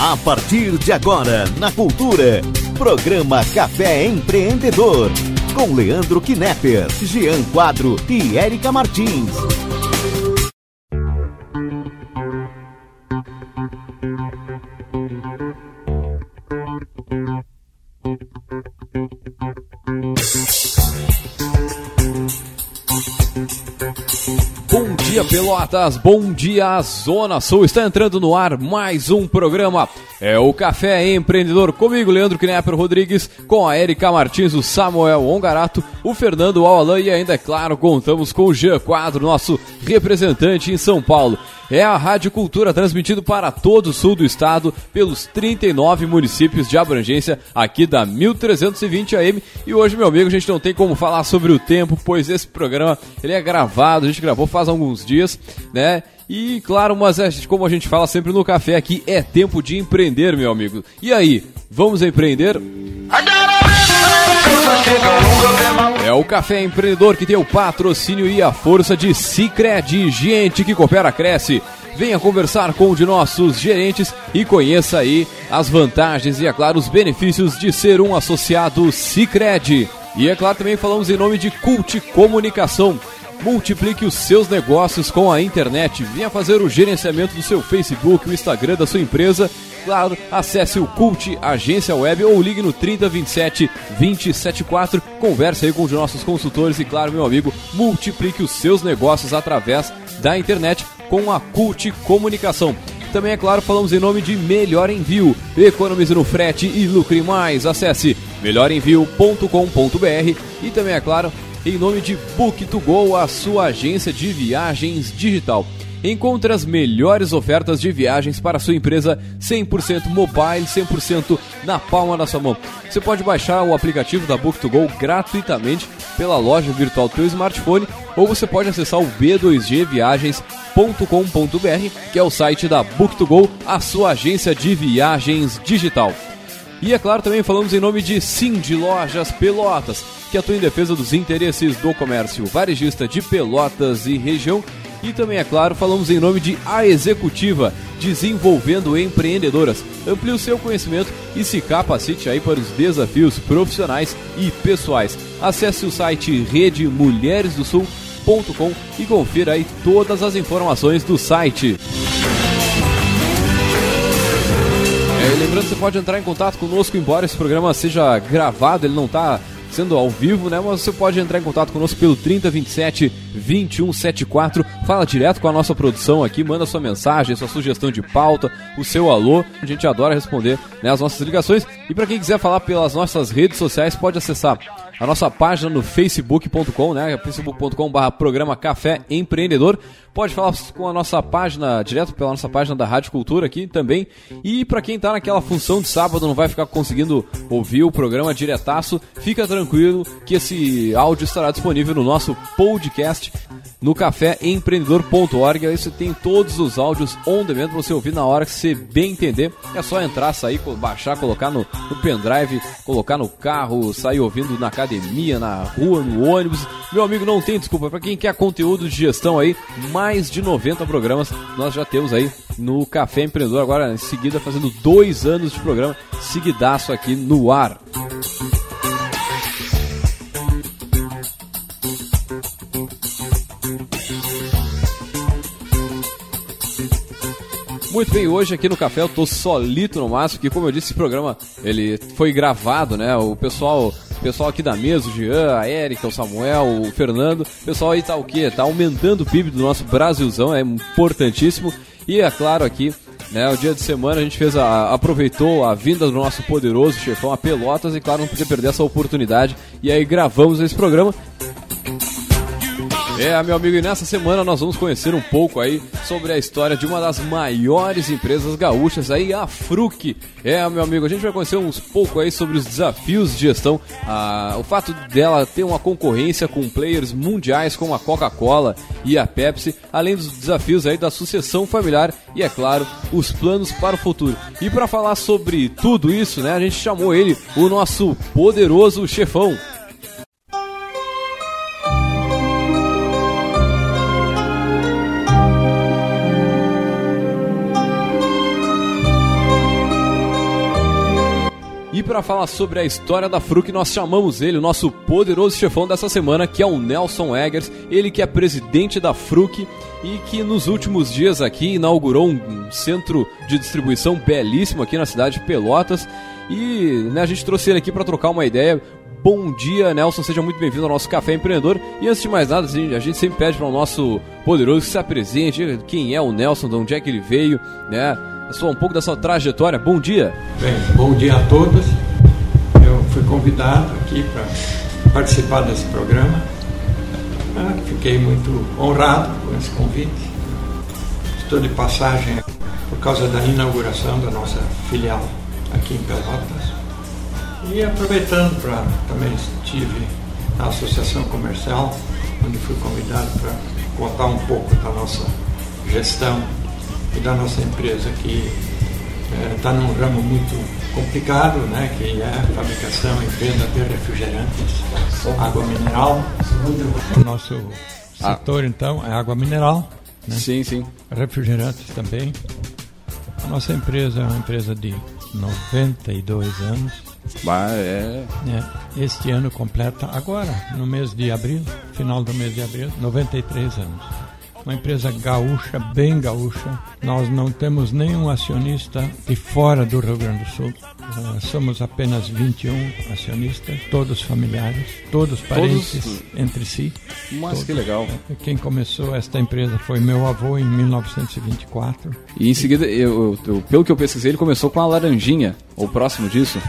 A partir de agora, na Cultura, programa Café Empreendedor. Com Leandro Knepper, Jean Quadro e Érica Martins. Pelotas. Bom dia, Zona Sul. Está entrando no ar mais um programa. É o Café Empreendedor comigo, Leandro Knepper Rodrigues, com a Erika Martins, o Samuel Ongarato, o Fernando Alalan e ainda, é claro, contamos com o Jean Quadro, nosso representante em São Paulo. É a Rádio Cultura transmitido para todo o sul do estado, pelos 39 municípios de abrangência aqui da 1320 AM. E hoje, meu amigo, a gente não tem como falar sobre o tempo, pois esse programa ele é gravado, a gente gravou faz alguns dias, né? E claro, mas é, como a gente fala sempre no café aqui, é tempo de empreender, meu amigo. E aí, vamos empreender? É o Café Empreendedor que tem o patrocínio e a força de Cicred, gente que coopera, cresce. Venha conversar com um de nossos gerentes e conheça aí as vantagens e, é claro, os benefícios de ser um associado Cicred. E é claro, também falamos em nome de Cult Comunicação. Multiplique os seus negócios com a internet. Venha fazer o gerenciamento do seu Facebook, o Instagram da sua empresa. Claro, acesse o Cult Agência Web ou ligue no 3027 274. Converse aí com os nossos consultores e, claro, meu amigo, multiplique os seus negócios através da internet com a Cult Comunicação. Também, é claro, falamos em nome de Melhor Envio. Economize no frete e lucre mais. Acesse melhorenvio.com.br e também, é claro, em nome de Book2Go, a sua agência de viagens digital. Encontre as melhores ofertas de viagens para sua empresa 100% mobile, 100% na palma da sua mão. Você pode baixar o aplicativo da Book2Go gratuitamente pela loja virtual do seu smartphone ou você pode acessar o b2gviagens.com.br, que é o site da Book2Go, a sua agência de viagens digital. E é claro, também falamos em nome de Sim de Lojas Pelotas, que atua em defesa dos interesses do comércio varejista de Pelotas e região. E também, é claro, falamos em nome de A Executiva, desenvolvendo empreendedoras. Amplie o seu conhecimento e se capacite aí para os desafios profissionais e pessoais. Acesse o site redemulheresdosul.com e confira aí todas as informações do site. É, lembrando você pode entrar em contato conosco, embora esse programa seja gravado, ele não está sendo ao vivo, né? Mas você pode entrar em contato conosco pelo 3027 2174. Fala direto com a nossa produção aqui, manda sua mensagem, sua sugestão de pauta, o seu alô. A gente adora responder né, as nossas ligações. E para quem quiser falar pelas nossas redes sociais, pode acessar a nossa página no facebook.com, né? facebook.com.br programa Café Empreendedor. Pode falar com a nossa página, direto pela nossa página da Rádio Cultura aqui também. E para quem tá naquela função de sábado, não vai ficar conseguindo ouvir o programa diretaço, fica tranquilo que esse áudio estará disponível no nosso podcast no caféempreendedor.org. Aí você tem todos os áudios on demand para você ouvir na hora que você bem entender. É só entrar, sair, baixar, colocar no, no pendrive, colocar no carro, sair ouvindo na academia, na rua, no ônibus. Meu amigo, não tem desculpa. Para quem quer conteúdo de gestão aí, mais de 90 programas nós já temos aí no Café Empreendedor. Agora, em seguida, fazendo dois anos de programa, seguidaço aqui no ar. Muito bem, hoje aqui no café eu tô solito no máximo, porque como eu disse, esse programa ele foi gravado, né? O pessoal, pessoal aqui da mesa, o Jean, a Erika, o Samuel, o Fernando, o pessoal aí tá o quê? Tá aumentando o PIB do nosso Brasilzão, é importantíssimo. E é claro aqui, né, o dia de semana a gente fez a, aproveitou a vinda do nosso poderoso chefão a Pelotas e claro, não podia perder essa oportunidade. E aí gravamos esse programa. É, meu amigo, e nessa semana nós vamos conhecer um pouco aí sobre a história de uma das maiores empresas gaúchas aí, a Fruc. É, meu amigo, a gente vai conhecer uns pouco aí sobre os desafios de gestão, ah, o fato dela ter uma concorrência com players mundiais como a Coca-Cola e a Pepsi, além dos desafios aí da sucessão familiar e, é claro, os planos para o futuro. E para falar sobre tudo isso, né, a gente chamou ele, o nosso poderoso chefão. Para falar sobre a história da Fruc, nós chamamos ele, o nosso poderoso chefão dessa semana, que é o Nelson Eggers, ele que é presidente da Fruc e que nos últimos dias aqui inaugurou um centro de distribuição belíssimo aqui na cidade de Pelotas. E né, a gente trouxe ele aqui para trocar uma ideia. Bom dia, Nelson. Seja muito bem-vindo ao nosso Café Empreendedor. E antes de mais nada, a gente sempre pede para o nosso poderoso que se apresente. Quem é o Nelson, de onde é que ele veio, né? Só um pouco da sua trajetória. Bom dia. Bem, bom dia a todos. Eu fui convidado aqui para participar desse programa. Ah, fiquei muito honrado com esse convite. Estou de passagem por causa da inauguração da nossa filial aqui em Pelotas. E aproveitando para também estive na Associação Comercial, onde fui convidado para contar um pouco da nossa gestão e da nossa empresa que está é, num ramo muito complicado, né, que é a fabricação e venda de refrigerantes, água mineral. O nosso setor, então, é água mineral. Né? Sim, sim. Refrigerantes também. A nossa empresa é uma empresa de 92 anos. Bah, é... é. Este ano completa, agora, no mês de abril, final do mês de abril, 93 anos uma empresa gaúcha, bem gaúcha. Nós não temos nenhum acionista de fora do Rio Grande do Sul. Uh, somos apenas 21 acionistas, todos familiares, todos parentes todos... entre si. Mas todos. que legal. Quem começou esta empresa foi meu avô em 1924. E em seguida, eu, eu, pelo que eu pesquisei, ele começou com a Laranjinha, ou próximo disso.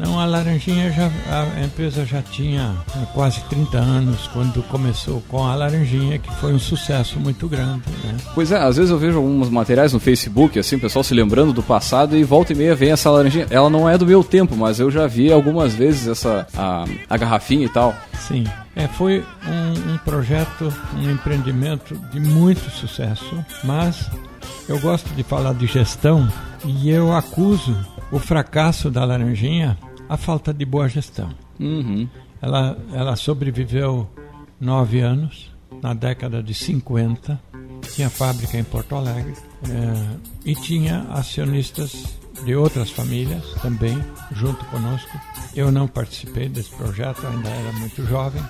Não, a Laranjinha já a empresa já tinha quase 30 anos quando começou com a Laranjinha, que foi um sucesso muito grande. Né? Pois é, às vezes eu vejo alguns materiais no Facebook, assim, o pessoal se lembrando do passado e volta e meia vem essa laranjinha. Ela não é do meu tempo, mas eu já vi algumas vezes essa a, a garrafinha e tal. Sim, é, foi um, um projeto, um empreendimento de muito sucesso, mas eu gosto de falar de gestão e eu acuso o fracasso da Laranjinha a falta de boa gestão. Uhum. Ela, ela sobreviveu nove anos, na década de 50, tinha fábrica em Porto Alegre é, e tinha acionistas de outras famílias também junto conosco. Eu não participei desse projeto, ainda era muito jovem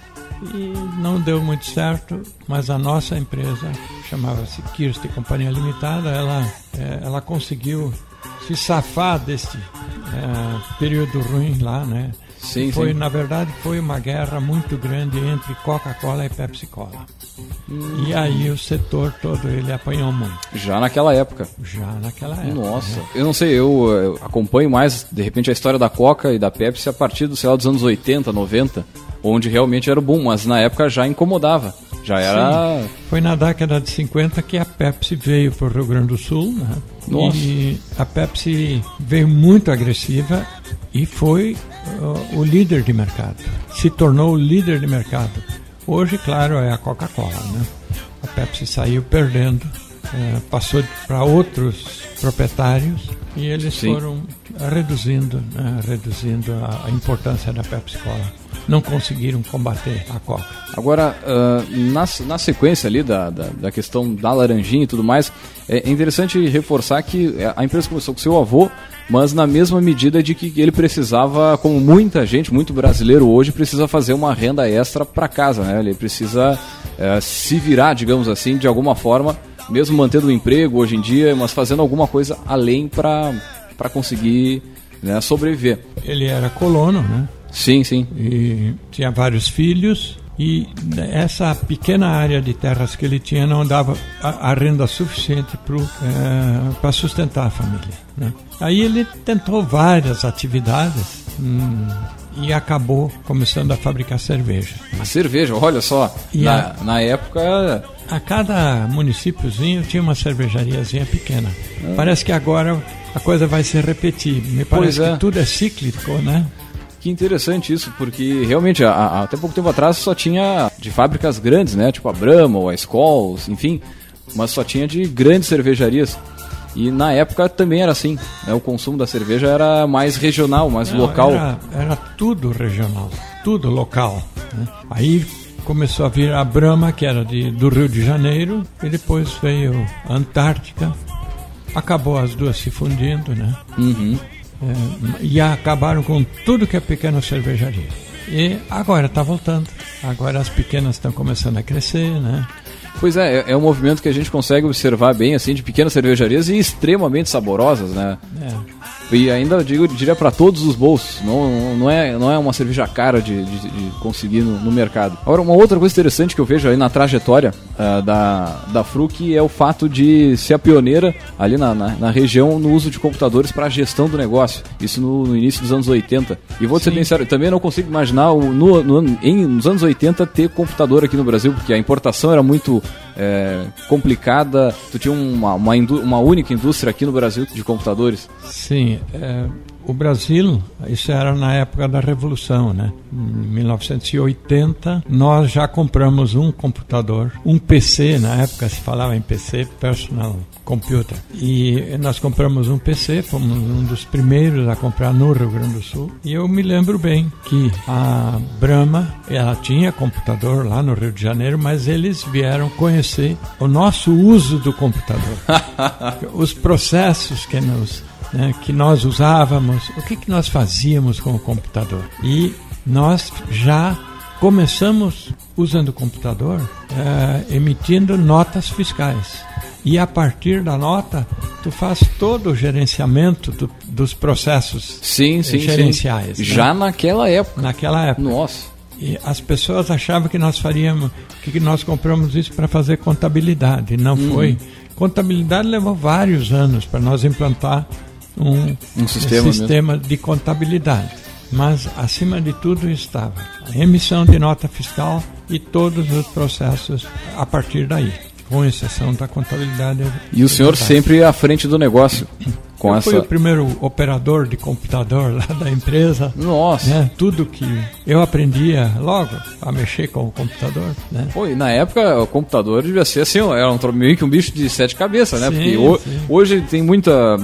e não deu muito certo, mas a nossa empresa chamava-se Kirst Companhia Limitada, ela, é, ela conseguiu se safar deste é, período ruim lá, né? Sim, foi, sim. na verdade, foi uma guerra muito grande entre Coca-Cola e Pepsi-Cola. Hum. E aí o setor todo ele apanhou muito. Já naquela época. Já naquela época. Nossa. Né? Eu não sei, eu, eu, acompanho mais, de repente, a história da Coca e da Pepsi a partir do, sei lá, dos anos 80, 90, onde realmente era bom, mas na época já incomodava. Já era. Sim. Foi na década de 50 que a Pepsi veio para o Rio Grande do Sul. Né? Nossa. E a Pepsi veio muito agressiva e foi uh, o líder de mercado. Se tornou o líder de mercado. Hoje, claro, é a Coca-Cola. Né? A Pepsi saiu perdendo, uh, passou para outros proprietários e eles Sim. foram reduzindo, né? reduzindo a, a importância da Pepsi Cola não conseguiram combater a Coca. Agora, uh, na, na sequência ali da, da, da, questão da laranjinha e tudo mais, é interessante reforçar que a empresa começou com seu avô, mas na mesma medida de que ele precisava, como muita gente, muito brasileiro hoje, precisa fazer uma renda extra para casa, né? Ele precisa uh, se virar, digamos assim, de alguma forma, mesmo mantendo o emprego hoje em dia, mas fazendo alguma coisa além para conseguir né, sobreviver. Ele era colono, né? Sim, sim. E tinha vários filhos e essa pequena área de terras que ele tinha não dava a, a renda suficiente para é, sustentar a família. Né? Aí ele tentou várias atividades hum, e acabou começando a fabricar cerveja. A cerveja, olha só, na, a, na época... A cada municípiozinho tinha uma cervejariazinha pequena. Ah. Parece que agora a coisa vai se repetir. Me parece é. que tudo é cíclico, né? Que interessante isso, porque realmente a, a, até pouco tempo atrás só tinha de fábricas grandes, né? Tipo a Brahma ou a Skoll, enfim, mas só tinha de grandes cervejarias. E na época também era assim, né? o consumo da cerveja era mais regional, mais Não, local. Era, era, tudo regional, tudo local. Né? Aí começou a vir a Brahma, que era de, do Rio de Janeiro, e depois veio a Antártica. Acabou as duas se fundindo, né? Uhum. É, e acabaram com tudo que é pequena cervejaria. E agora está voltando. Agora as pequenas estão começando a crescer, né? Pois é, é, é um movimento que a gente consegue observar bem, assim, de pequenas cervejarias e extremamente saborosas, né? É. E ainda digo, diria para todos os bolsos, não, não, é, não é uma cerveja cara de, de, de conseguir no, no, mercado. Agora, uma outra coisa interessante que eu vejo aí na trajetória uh, da, da Fruc é o fato de ser a pioneira ali na, na, na região no uso de computadores para a gestão do negócio. Isso no, no, início dos anos 80. E vou ser bem sério, também não consigo imaginar o, no, no, em, nos anos 80 ter computador aqui no Brasil, porque a importação era muito é, complicada. Tu tinha uma, uma, uma, única indústria aqui no Brasil de computadores? Sim. É, o Brasil, isso era na época da Revolução, né? Em 1980, nós já compramos um computador, um PC, na época se falava em PC, Personal Computer. E nós compramos um PC, fomos um dos primeiros a comprar no Rio Grande do Sul. E eu me lembro bem que a Brahma, ela tinha computador lá no Rio de Janeiro, mas eles vieram conhecer o nosso uso do computador. Os processos que nos né, que nós usávamos, o que, que nós fazíamos com o computador. E nós já começamos usando o computador é, emitindo notas fiscais. E a partir da nota, tu faz todo o gerenciamento do, dos processos sim, sim, gerenciais. Sim. Né? Já naquela época. Naquela época. Nossa. E as pessoas achavam que nós faríamos, que nós compramos isso para fazer contabilidade. Não hum. foi. Contabilidade levou vários anos para nós implantar um, um sistema, sistema de contabilidade. Mas, acima de tudo, estava a emissão de nota fiscal e todos os processos a partir daí, com exceção da contabilidade. E o senhor sempre à frente do negócio? Com eu essa... fui o primeiro operador de computador lá da empresa. Nossa! Né? Tudo que eu aprendia logo a mexer com o computador. Né? Pô, e na época o computador devia ser assim, era um, meio que um bicho de sete cabeças, né? Sim, Porque o, hoje tem muita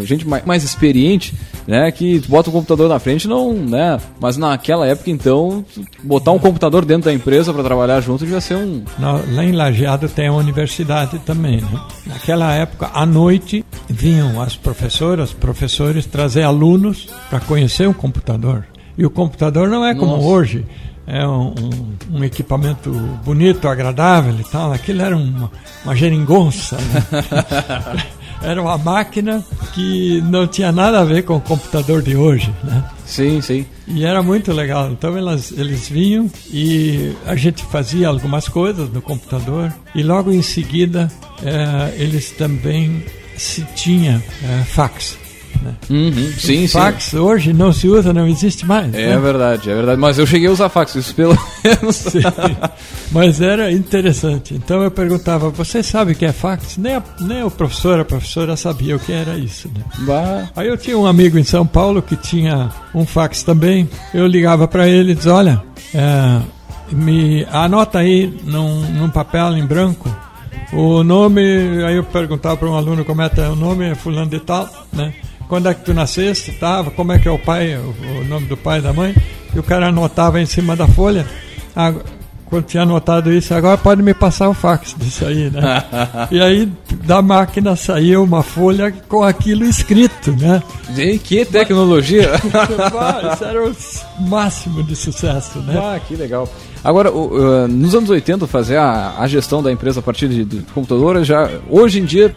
gente mais, mais experiente, né? Que bota o computador na frente, não, né? Mas naquela época, então, botar um computador dentro da empresa para trabalhar junto devia ser um. Lá em Lajeado tem a universidade também, né? Naquela época, à noite, vinham as professoras, professores trazer alunos para conhecer o computador. E o computador não é como Nossa. hoje é um, um, um, equipamento bonito, agradável e tal. Aquilo era uma, uma geringonça. Né? era uma máquina que não tinha nada a ver com o computador de hoje, né? Sim, sim. E era muito legal. Então elas, eles vinham e a gente fazia algumas coisas no computador e logo em seguida é, eles também se tinha é, fax. Né? Uhum, sim, fax sim. hoje não se usa, não existe mais. É né? verdade, é verdade. Mas eu cheguei a usar fax, isso pelo menos. Sim. Mas era interessante. Então eu perguntava, você sabe o que é fax? Nem, a, nem o professor, a professora sabia o que era isso. Né? Bah. Aí eu tinha um amigo em São Paulo que tinha um fax também. Eu ligava para ele e dizia, olha, é, me anota aí num, num papel em branco o nome, aí eu perguntava para um aluno como é, é o nome, é fulano de tal, né? Quando é que tu nasceste, tava, como é que é o pai, o, nome do pai e da mãe, e o cara anotava em cima da folha. Ah, quando tinha anotado isso, agora pode me passar o fax disso aí, né? e aí da máquina saiu uma folha com aquilo escrito, né? Que tecnologia! isso era o máximo de sucesso, né? Ah, que legal. Agora, nos anos 80, fazer a, gestão da empresa a partir de, computadora já, hoje em dia,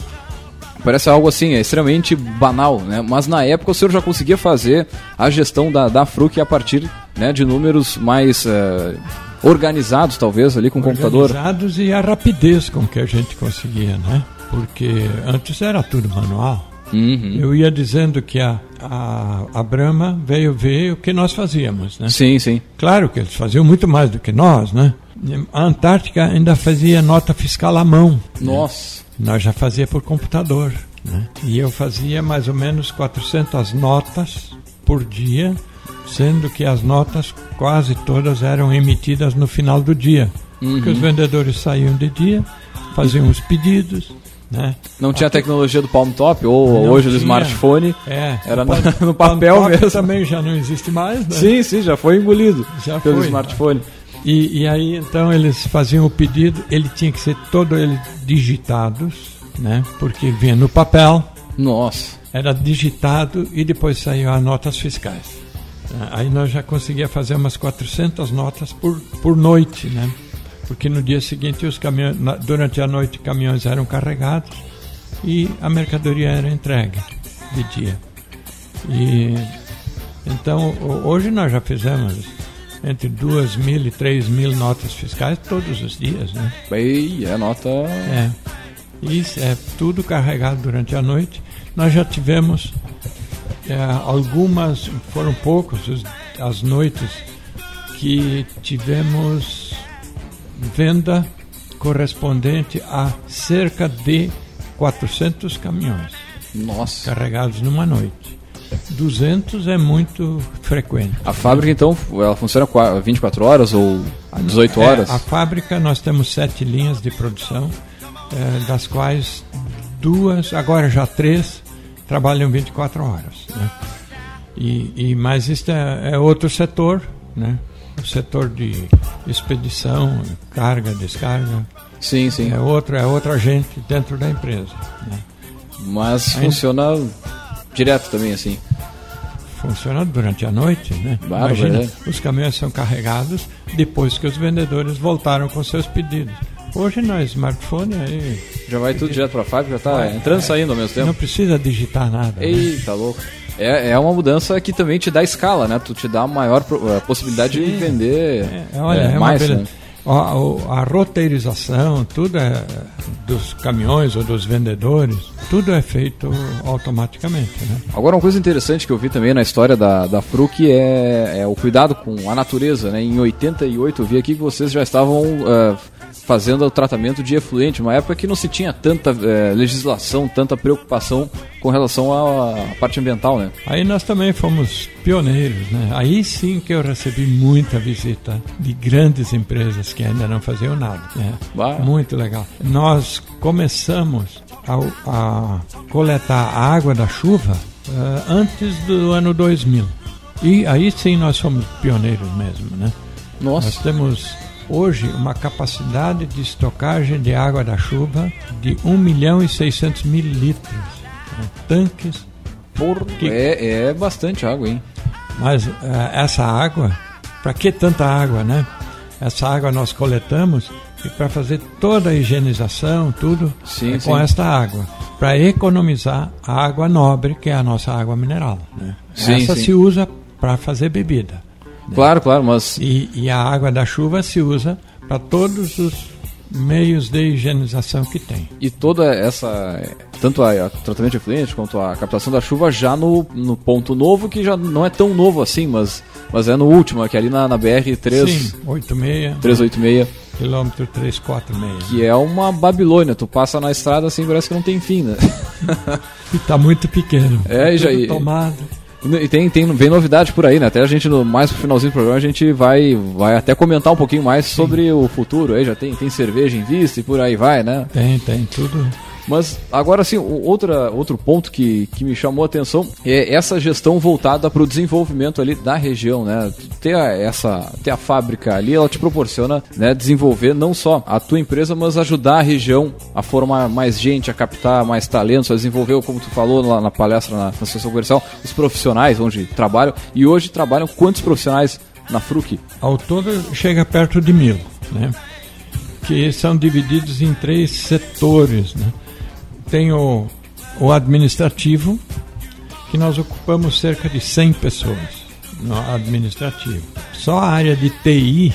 parece algo assim, é extremamente banal, né? Mas na época o senhor já conseguia fazer a gestão da, da Fruc a partir né, de números mais uh, organizados, talvez, ali com o computador. Organizados e a rapidez com que a gente conseguia, né? Porque antes era tudo manual. Uhum. Eu ia dizendo que a, a, a Brahma veio ver o que nós fazíamos, né? Sim, sim. Claro que eles faziam muito mais do que nós, né? A Antártica ainda fazia nota fiscal à mão. Nossa. Nós já fazia por computador. Né? E eu fazia mais ou menos 400 notas por dia, sendo que as notas quase todas eram emitidas no final do dia. Uhum. Porque os vendedores saíam de dia, faziam os pedidos. Né? Não tinha a tecnologia do Palm Top ou não hoje tinha. do smartphone. É, era no, no papel mesmo. também já não existe mais, né? Sim, sim, já foi engolido já pelo foi, smartphone. Né? E, e aí então eles faziam o pedido, ele tinha que ser todo ele digitados, né? Porque vinha no papel. Nossa. era digitado e depois saiu as notas fiscais. Aí nós já conseguia fazer umas 400 notas por, por noite, né? Porque no dia seguinte os caminhões, durante a noite caminhões eram carregados e a mercadoria era entregue de dia. E então hoje nós já fizemos entre duas mil e três mil notas fiscais todos os dias, né? E é nota. É. Isso é tudo carregado durante a noite. Nós já tivemos é, algumas, foram poucos as noites que tivemos venda correspondente a cerca de 400 caminhões. Nossa. Carregados numa noite. 200 é muito frequente. A fábrica, então, ela funciona 24 horas ou 18 é, horas? É, a fábrica, nós temos sete linhas de produção, é, das quais duas, agora já três, trabalham 24 horas. Né? E, e, mas isso é, é outro setor, né? o setor de expedição, carga, descarga. Sim, sim. É outro, é outra gente dentro da empresa. Né? Mas Ainda... funciona direto também assim. Funciona durante a noite, né? Claro, Imagina, é. os caminhões são carregados depois que os vendedores voltaram com seus pedidos. Hoje no smartphone aí. Já vai tudo direto para a fábrica, já está entrando e é, saindo ao mesmo tempo. Não precisa digitar nada. Né? Eita, né? louco. É, é uma mudança que também te dá escala, né? Tu te dá maior possibilidade Sim. de vender é, olha, é, é mais. Né? A, a, roteirização, tudo é dos caminhões ou dos vendedores, tudo é feito automaticamente. Né? Agora, uma coisa interessante que eu vi também na história da, da FRUC é, é o cuidado com a natureza. Né? Em 88, eu vi aqui que vocês já estavam uh, fazendo o tratamento de efluente, uma época que não se tinha tanta é, legislação, tanta preocupação com relação à, parte ambiental, né? Aí nós também fomos pioneiros, né? Aí sim que eu recebi muita visita de grandes empresas que ainda não faziam nada. Né? Muito legal. Nós começamos a, a coletar a água da chuva uh, antes do ano 2000. E aí sim nós somos pioneiros mesmo, né? Nossa. Nós temos hoje uma capacidade de estocagem de água da chuva de 1 milhão e 600 mil litros. Né? Tanques. Por... Que... É, é bastante água, hein? Mas uh, essa água, para que tanta água, né? Essa água nós coletamos e para fazer toda a higienização, tudo sim, é com esta água. Para economizar a água nobre, que é a nossa água mineral. Né? Sim, Essa se usa para fazer bebida. Claro, claro, mas. E, e a água da chuva se usa para todos os meios de higienização que tem. E toda essa, tanto o tratamento de efluente quanto a captação da chuva já no, no ponto novo, que já não é tão novo assim, mas, mas é no último, que é ali na, na BR 3... Sim, 86. 386. Quilômetro 346. Que é uma Babilônia, tu passa na estrada assim, parece que não tem fim, né? e tá muito pequeno. É, e já... Tomado. E tem, tem vem novidade por aí, né? Até a gente, no, mais pro finalzinho do programa, a gente vai, vai até comentar um pouquinho mais Sim. sobre o futuro. Aí já tem, tem cerveja em vista e por aí vai, né? Tem, tem, tudo. Mas agora sim, outra, outro ponto que, que me chamou a atenção é essa gestão voltada para o desenvolvimento ali da região, né? Ter a, essa, ter a fábrica ali, ela te proporciona né, desenvolver não só a tua empresa, mas ajudar a região a formar mais gente, a captar mais talentos, a desenvolver, como tu falou lá na palestra na, na Associação Comercial, os profissionais onde trabalham. E hoje trabalham quantos profissionais na FRUC? Ao todo chega perto de mil, né? Que são divididos em três setores, né? Tem o, o administrativo, que nós ocupamos cerca de 100 pessoas no administrativo. Só a área de TI,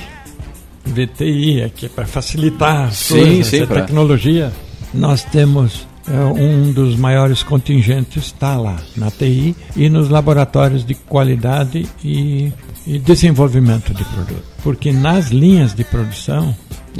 VTI, aqui é para facilitar as sim, coisas, sim, a pra... tecnologia, nós temos é, um dos maiores contingentes está lá na TI e nos laboratórios de qualidade e, e desenvolvimento de produto. Porque nas linhas de produção,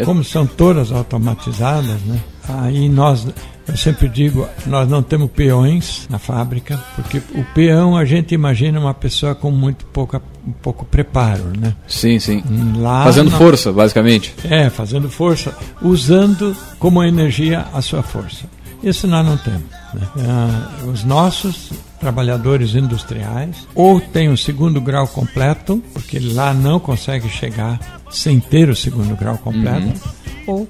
como são todas automatizadas, né, aí nós eu sempre digo, nós não temos peões na fábrica, porque o peão a gente imagina uma pessoa com muito pouca, pouco preparo, né? Sim, sim. Lá fazendo força, basicamente. É, fazendo força, usando como energia a sua força. Isso nós não temos. Né? Ah, os nossos trabalhadores industriais ou têm o segundo grau completo, porque lá não consegue chegar sem ter o segundo grau completo. Uhum ou uh,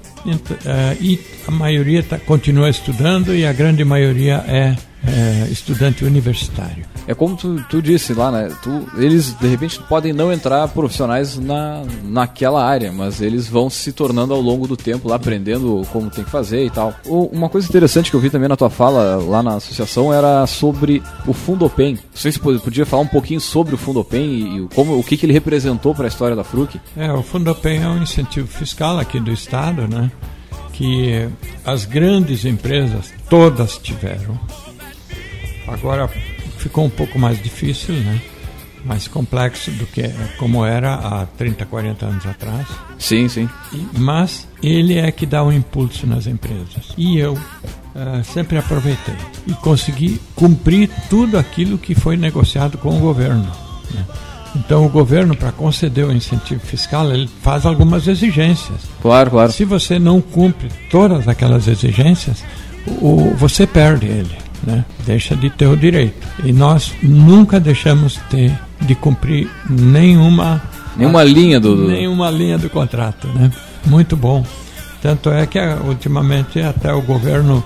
e a maioria tá, continua estudando e a grande maioria é é, estudante universitário. É como tu, tu disse lá, né? Tu, eles de repente podem não entrar profissionais na, naquela área, mas eles vão se tornando ao longo do tempo lá aprendendo como tem que fazer e tal. O, uma coisa interessante que eu vi também na tua fala lá na associação era sobre o Fundopen. Não sei se podia falar um pouquinho sobre o Fundopen e, e como, o que, que ele representou para a história da Fruc. É, o Fundopen é um incentivo fiscal aqui do estado, né? Que as grandes empresas todas tiveram Agora ficou um pouco mais difícil, né? mais complexo do que como era há 30, 40 anos atrás. Sim, sim. Mas ele é que dá o um impulso nas empresas. E eu uh, sempre aproveitei e consegui cumprir tudo aquilo que foi negociado com o governo. Né? Então o governo, para conceder o incentivo fiscal, ele faz algumas exigências. Claro, claro. Se você não cumpre todas aquelas exigências, o, você perde ele né? deixa de ter o direito. E nós nunca deixamos ter de cumprir nenhuma nenhuma linha do nenhuma linha do contrato, né? Muito bom. Tanto é que ah, ultimamente até o governo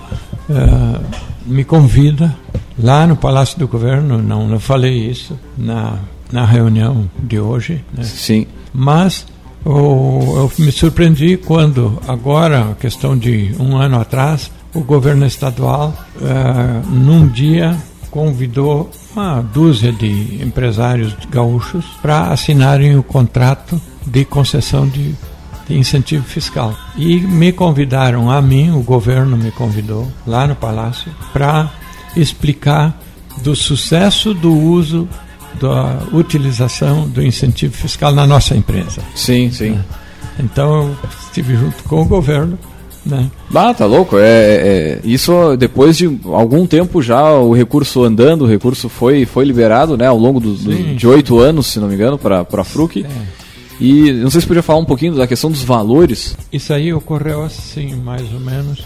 uh, me convida lá no Palácio do Governo, não, não falei isso na na reunião de hoje, né? Sim. Mas eu me surpreendi quando agora, questão de um ano atrás, o governo estadual, uh, num dia, convidou uma dúzia de empresários gaúchos para assinarem o contrato de concessão de, de, incentivo fiscal. E me convidaram a mim, o governo me convidou lá no palácio, para explicar do sucesso do uso da utilização do incentivo fiscal na nossa empresa. Sim, sim. Então eu estive junto com o governo né? Ah, tá louco. É, é, é, isso depois de algum tempo já o recurso andando, o recurso foi, foi liberado né, ao longo de oito anos, se não me engano, para a FRUC. É. E não sei se podia falar um pouquinho da questão dos valores. Isso aí ocorreu assim, mais ou menos,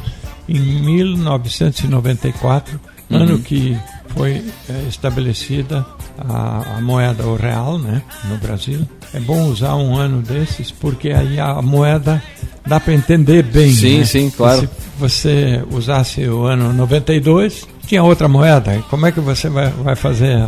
em 1994, uhum. ano que foi é, estabelecida a, a, moeda, o real, né, no Brasil. É bom usar um ano desses, porque aí a moeda dá para entender bem. Sim, né? sim, claro. se você usasse o ano 92, tinha outra moeda. Como é que você vai, vai fazer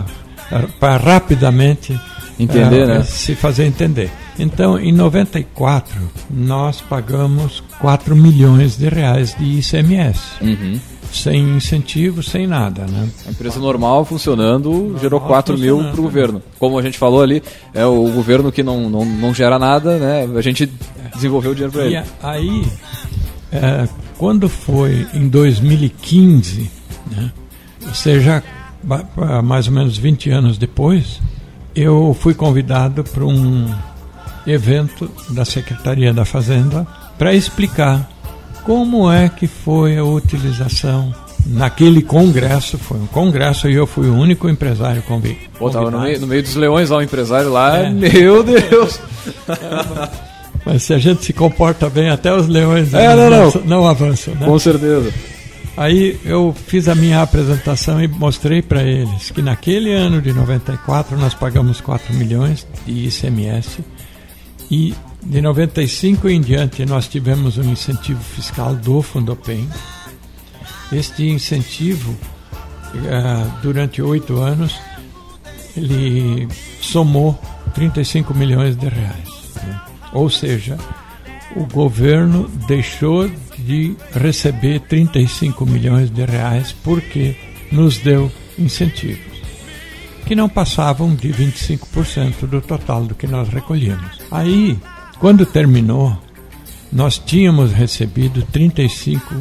para rapidamente entender, né? se fazer entender? Então, em 94, nós pagamos 4 milhões de reais de ICMS. Uhum sem incentivo, sem nada. Né? A empresa normal funcionando normal gerou 4 mil para o governo. Como a gente falou ali, é o governo que não, não, não gera nada, né? a gente desenvolveu o dinheiro para ele. E aí, é, quando foi em 2015, né, ou seja, mais ou menos 20 anos depois, eu fui convidado para um evento da Secretaria da Fazenda para explicar como é que foi a utilização naquele congresso, foi um congresso e eu fui o único empresário convidado. Pô, tava no meio, no meio dos leões lá, o empresário lá, é. meu Deus! mas se a gente se comporta bem, até os leões é, não, não, não. não avançam. Né? Com certeza. Aí eu fiz a minha apresentação e mostrei para eles que naquele ano de 94 nós pagamos 4 milhões de ICMS e de 95 em diante, nós tivemos um incentivo fiscal do Fundopem. Este incentivo, eh, durante oito anos, ele somou 35 milhões de reais. Ou seja, o governo deixou de receber 35 milhões de reais porque nos deu incentivos, que não passavam de 25% do total do que nós recolhíamos. Aí quando terminou, nós tínhamos recebido 35,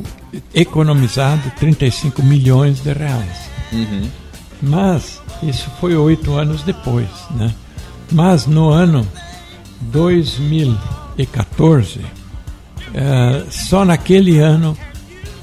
economizado 35 milhões de reais. Uhum. Mas isso foi oito anos depois, né? Mas no ano 2014, é, só naquele ano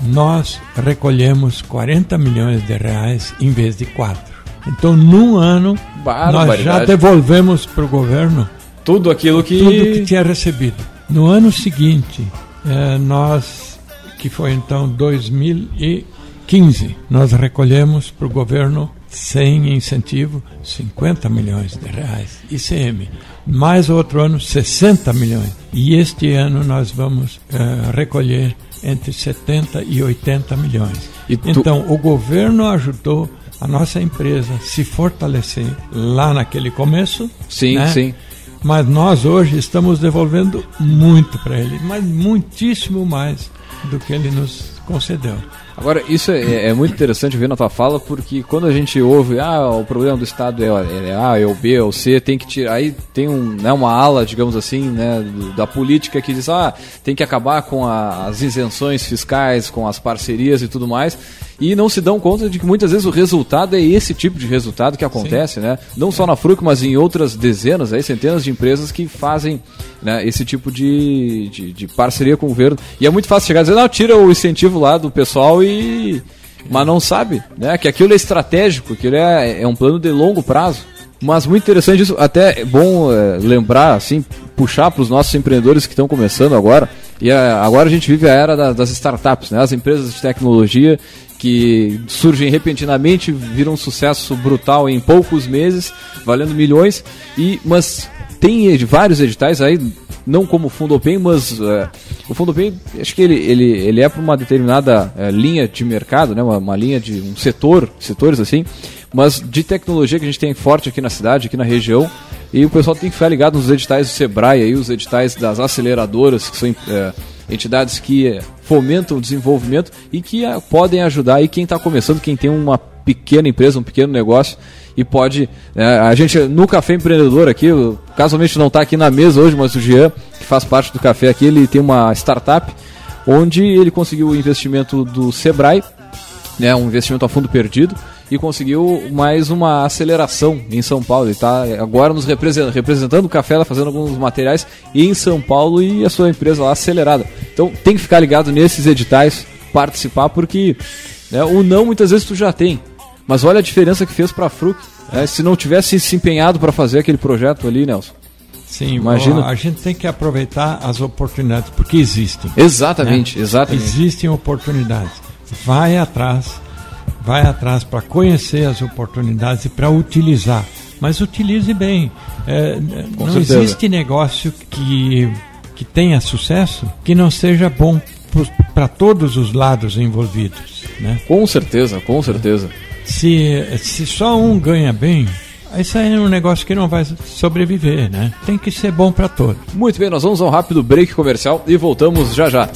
nós recolhemos 40 milhões de reais em vez de quatro. Então, num ano, nós já devolvemos para o governo tudo aquilo que. Tudo que tinha recebido. No ano seguinte, eh, nós, que foi então 2015, nós recolhemos para o governo sem incentivo 50 milhões de reais ICM. Mais outro ano 60 milhões. E este ano nós vamos eh, recolher entre 70 e 80 milhões. Tu... Então, o governo ajudou a nossa empresa se fortalecer lá naquele começo. Sim, né? sim. Mas nós hoje estamos devolvendo muito para ele, mas muitíssimo mais do que ele nos concedeu. Agora, isso é, é, muito interessante ver na tua fala, porque quando a gente ouve, ah, o problema do Estado é, é A, é o B, é o C, tem que tirar. Aí tem um, né, uma ala, digamos assim, né, da política que diz, ah, tem que acabar com a, as isenções fiscais, com as parcerias e tudo mais e não se dão conta de que muitas vezes o resultado é esse tipo de resultado que acontece, Sim. né? Não só na Fruc, mas em outras dezenas, aí, centenas de empresas que fazem né, esse tipo de, de, de, parceria com o governo. E é muito fácil chegar e dizer, não, tira o incentivo lá do pessoal e. Mas não sabe, né? Que aquilo é estratégico, que é, é um plano de longo prazo. Mas muito interessante isso, até é bom é, lembrar, assim, puxar para os nossos empreendedores que estão começando agora. E é, agora a gente vive a era da, das startups, né? As empresas de tecnologia que surgem repentinamente, viram um sucesso brutal em poucos meses, valendo milhões. E mas tem vários editais aí, não como o Fundo Open, mas uh, o Fundo Open, acho que ele, ele, ele é para uma determinada uh, linha de mercado, né, uma, uma, linha de um setor, setores assim, mas de tecnologia que a gente tem forte aqui na cidade, aqui na região. E o pessoal tem que ficar ligado nos editais do Sebrae, aí, os editais das aceleradoras, que são uh, entidades que fomentam o desenvolvimento e que uh, podem ajudar aí quem está começando, quem tem uma pequena empresa, um pequeno negócio e pode. Uh, a gente, no Café Empreendedor aqui, casualmente não está aqui na mesa hoje, mas o Jean, que faz parte do café aqui, ele tem uma startup onde ele conseguiu o investimento do Sebrae, né, um investimento a fundo perdido e conseguiu mais uma aceleração em São Paulo. Ele está agora nos representando, representando o Café, fazendo alguns materiais em São Paulo e a sua empresa lá acelerada. Então tem que ficar ligado nesses editais, participar, porque né, o não muitas vezes tu já tem. Mas olha a diferença que fez para a Fruc. Né, se não tivesse se empenhado para fazer aquele projeto ali, Nelson. Sim, imagina. a gente tem que aproveitar as oportunidades, porque existem. Exatamente, né? exatamente. Existem oportunidades. Vai atrás vai atrás para conhecer as oportunidades e para utilizar. Mas utilize bem. É, não certeza. existe negócio que, que tenha sucesso que não seja bom para todos os lados envolvidos. Né? Com certeza, com certeza. Se, se só um ganha bem, isso aí é um negócio que não vai sobreviver, né? Tem que ser bom para todos. Muito bem, nós vamos a um rápido break comercial e voltamos já já.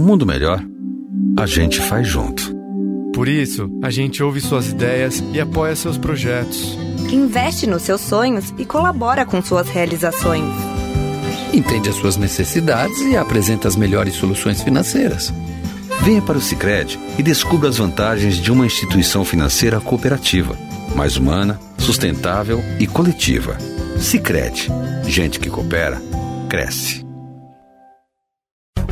Um mundo melhor, a gente faz junto. Por isso, a gente ouve suas ideias e apoia seus projetos. Investe nos seus sonhos e colabora com suas realizações. Entende as suas necessidades e apresenta as melhores soluções financeiras. Venha para o Sicredi e descubra as vantagens de uma instituição financeira cooperativa, mais humana, sustentável e coletiva. Sicredi, gente que coopera, cresce.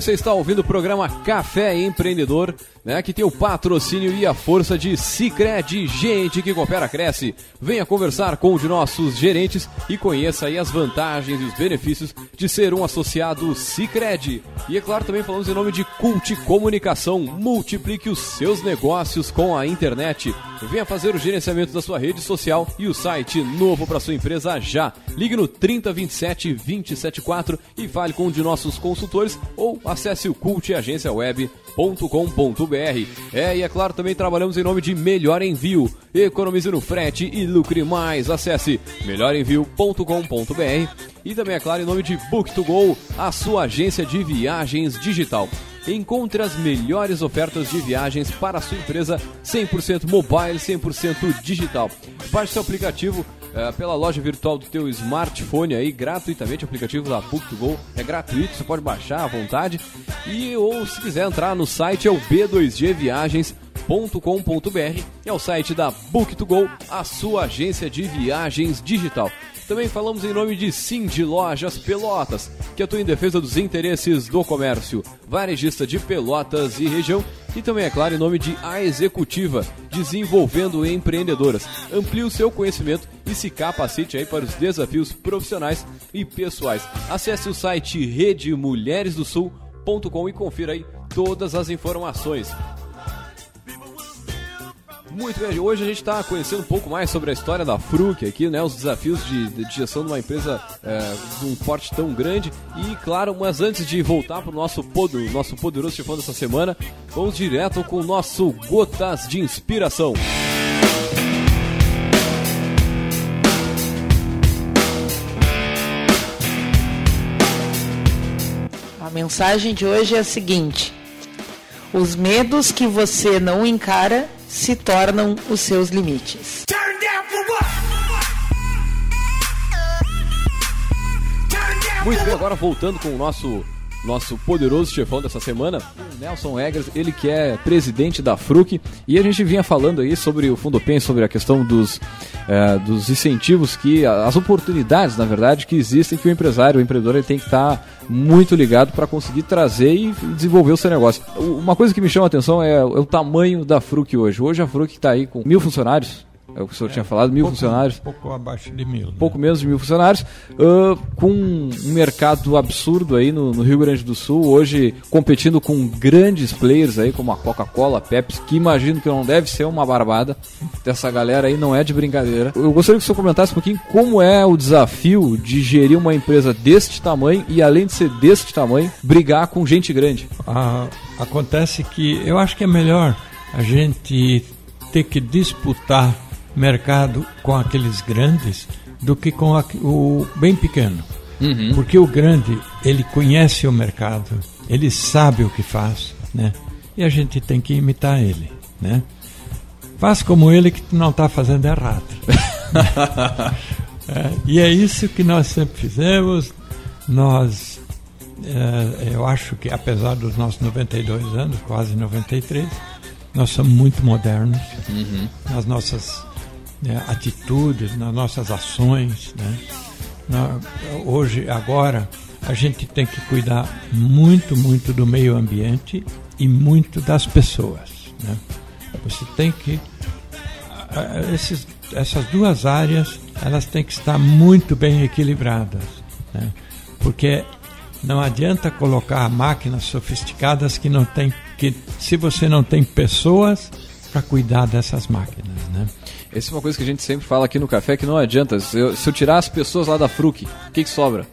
Você está ouvindo o programa Café Empreendedor, né, que tem o patrocínio e a força de Cicred, gente que coopera, cresce. Venha conversar com um de nossos gerentes e conheça aí as vantagens e os benefícios de ser um associado Cicred. E é claro, também falamos em nome de Cult Comunicação. Multiplique os seus negócios com a internet. Venha fazer o gerenciamento da sua rede social e o site novo para sua empresa já. Ligue no 3027 274 e fale com um de nossos consultores ou acesse o culteagenciaweb.com.br. É, e é claro, também trabalhamos em nome de Melhor Envio. Economize no frete e lucre mais. Acesse melhorenvio.com.br e também, é claro, em nome de Book2Go, a sua agência de viagens digital. Encontre as melhores ofertas de viagens para a sua empresa 100% mobile, 100% digital. Baixe seu aplicativo é, pela loja virtual do teu smartphone aí, gratuitamente, o aplicativo da Book2Go é gratuito, você pode baixar à vontade. E ou se quiser entrar no site é o b2gviagens.com.br, é o site da Book2Go, a sua agência de viagens digital. Também falamos em nome de Sim de Lojas Pelotas, que atua em defesa dos interesses do comércio, varejista de Pelotas e região, e também, é claro, em nome de A Executiva, desenvolvendo empreendedoras. Amplie o seu conhecimento e se capacite aí para os desafios profissionais e pessoais. Acesse o site redemulheresdosul.com e confira aí todas as informações. Muito bem, hoje a gente está conhecendo um pouco mais sobre a história da Fruc aqui, né? Os desafios de, de gestão de uma empresa é, de um porte tão grande. E claro, mas antes de voltar para o nosso, podo, nosso poderoso chefão dessa semana, vamos direto com o nosso Gotas de Inspiração. A mensagem de hoje é a seguinte: os medos que você não encara se tornam os seus limites. Muito bem, agora voltando com o nosso nosso poderoso chefão dessa semana, Nelson Eggers, ele que é presidente da FRUC, e a gente vinha falando aí sobre o Fundo PEN, sobre a questão dos, é, dos incentivos que, as oportunidades, na verdade, que existem que o empresário, o empreendedor, ele tem que estar muito ligado para conseguir trazer e desenvolver o seu negócio. Uma coisa que me chama a atenção é, é o tamanho da FRUC hoje. Hoje a FRUC está aí com mil funcionários, é o que o senhor é, tinha falado, mil pouco, funcionários. Pouco abaixo de mil. Né? Pouco menos de mil funcionários, uh, com um mercado absurdo aí no, no, Rio Grande do Sul, hoje competindo com grandes players aí, como a Coca-Cola, a Pepsi, que imagino que não deve ser uma barbada dessa galera aí, não é de brincadeira. Eu gostaria que o senhor comentasse um pouquinho como é o desafio de gerir uma empresa deste tamanho e, além de ser deste tamanho, brigar com gente grande. Ah, acontece que eu acho que é melhor a gente ter que disputar mercado com aqueles grandes do que com a, o bem pequeno. Uhum. Porque o grande, ele conhece o mercado, ele sabe o que faz, né? E a gente tem que imitar ele, né? Faz como ele que não está fazendo errado. é, e é isso que nós sempre fizemos. Nós, é, eu acho que apesar dos nossos 92 anos, quase 93, nós somos muito modernos uhum. nas nossas né, atitudes, nas nossas ações. Né? Na, hoje, agora, a gente tem que cuidar muito, muito do meio ambiente e muito das pessoas. Né? Você tem que. Esses, essas duas áreas elas têm que estar muito bem equilibradas. Né? Porque não adianta colocar máquinas sofisticadas que não tem que se você não tem pessoas para cuidar dessas máquinas, né? Essa é uma coisa que a gente sempre fala aqui no café que não adianta. Se eu, se eu tirar as pessoas lá da Fruc, o que, que sobra?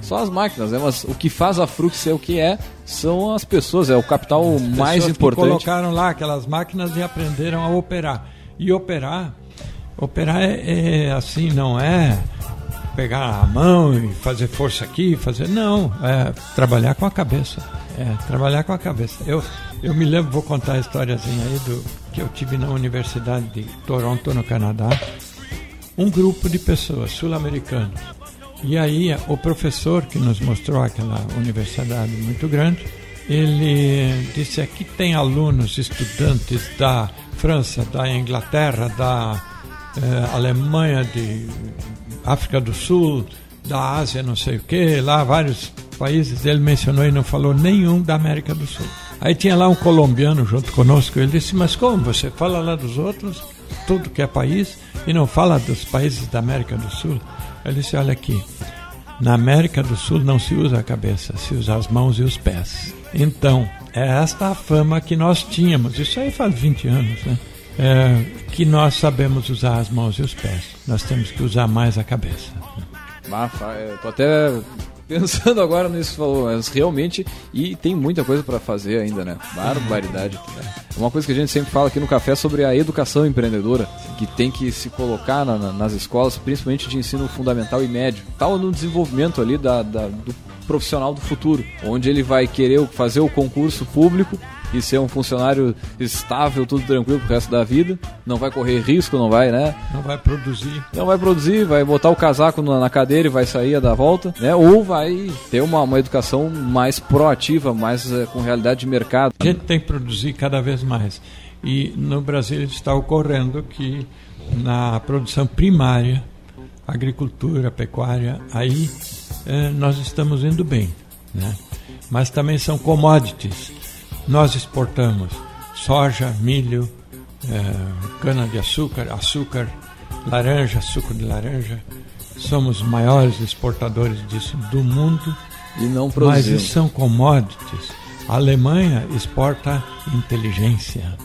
Só as máquinas, né? Mas o que faz a Fruc ser o que é são as pessoas, é o capital as mais importante. Que colocaram lá aquelas máquinas e aprenderam a operar. E operar, operar é, é assim, não é pegar a mão e fazer força aqui, fazer. Não, é trabalhar com a cabeça. É, trabalhar com a cabeça. Eu, eu me lembro, vou contar a historiazinha aí do que eu tive na Universidade de Toronto, no Canadá. Um grupo de pessoas sul-americanos. E aí o professor que nos mostrou aquela universidade muito grande, ele disse aqui tem alunos, estudantes da França, da Inglaterra, da eh, Alemanha, de África do Sul, da Ásia, não sei o que, lá vários países, ele mencionou e não falou nenhum da América do Sul. Aí tinha lá um colombiano junto conosco, ele disse, mas como, você fala lá dos outros, tudo que é país, e não fala dos países da América do Sul? Ele disse, olha aqui, na América do Sul não se usa a cabeça, se usa as mãos e os pés. Então, é esta a fama que nós tínhamos, isso aí faz 20 anos, né? É, que nós sabemos usar as mãos e os pés. Nós temos que usar mais a cabeça. Tô até Pensando agora nisso, falou, mas realmente, e tem muita coisa para fazer ainda, né? Barbaridade. Né? Uma coisa que a gente sempre fala aqui no café é sobre a educação empreendedora, que tem que se colocar na, na, nas escolas, principalmente de ensino fundamental e médio, tal no desenvolvimento ali da, da, do profissional do futuro, onde ele vai querer fazer o concurso público e ser um funcionário estável, tudo tranquilo pro resto da vida, não vai correr risco, não vai, né? Não vai produzir. Não vai produzir, vai botar o casaco na cadeira e vai sair a dar volta, né? Ou vai ter uma, uma educação mais proativa, mais é, com realidade de mercado. A gente tem que produzir cada vez mais. E no Brasil está ocorrendo que na produção primária, agricultura, pecuária, aí é, nós estamos indo bem, né? Mas também são commodities nós exportamos soja, milho, é, cana-de-açúcar, açúcar, laranja, suco de laranja. Somos maiores exportadores disso do mundo. E não produzimos. Mas são commodities. A Alemanha exporta inteligência.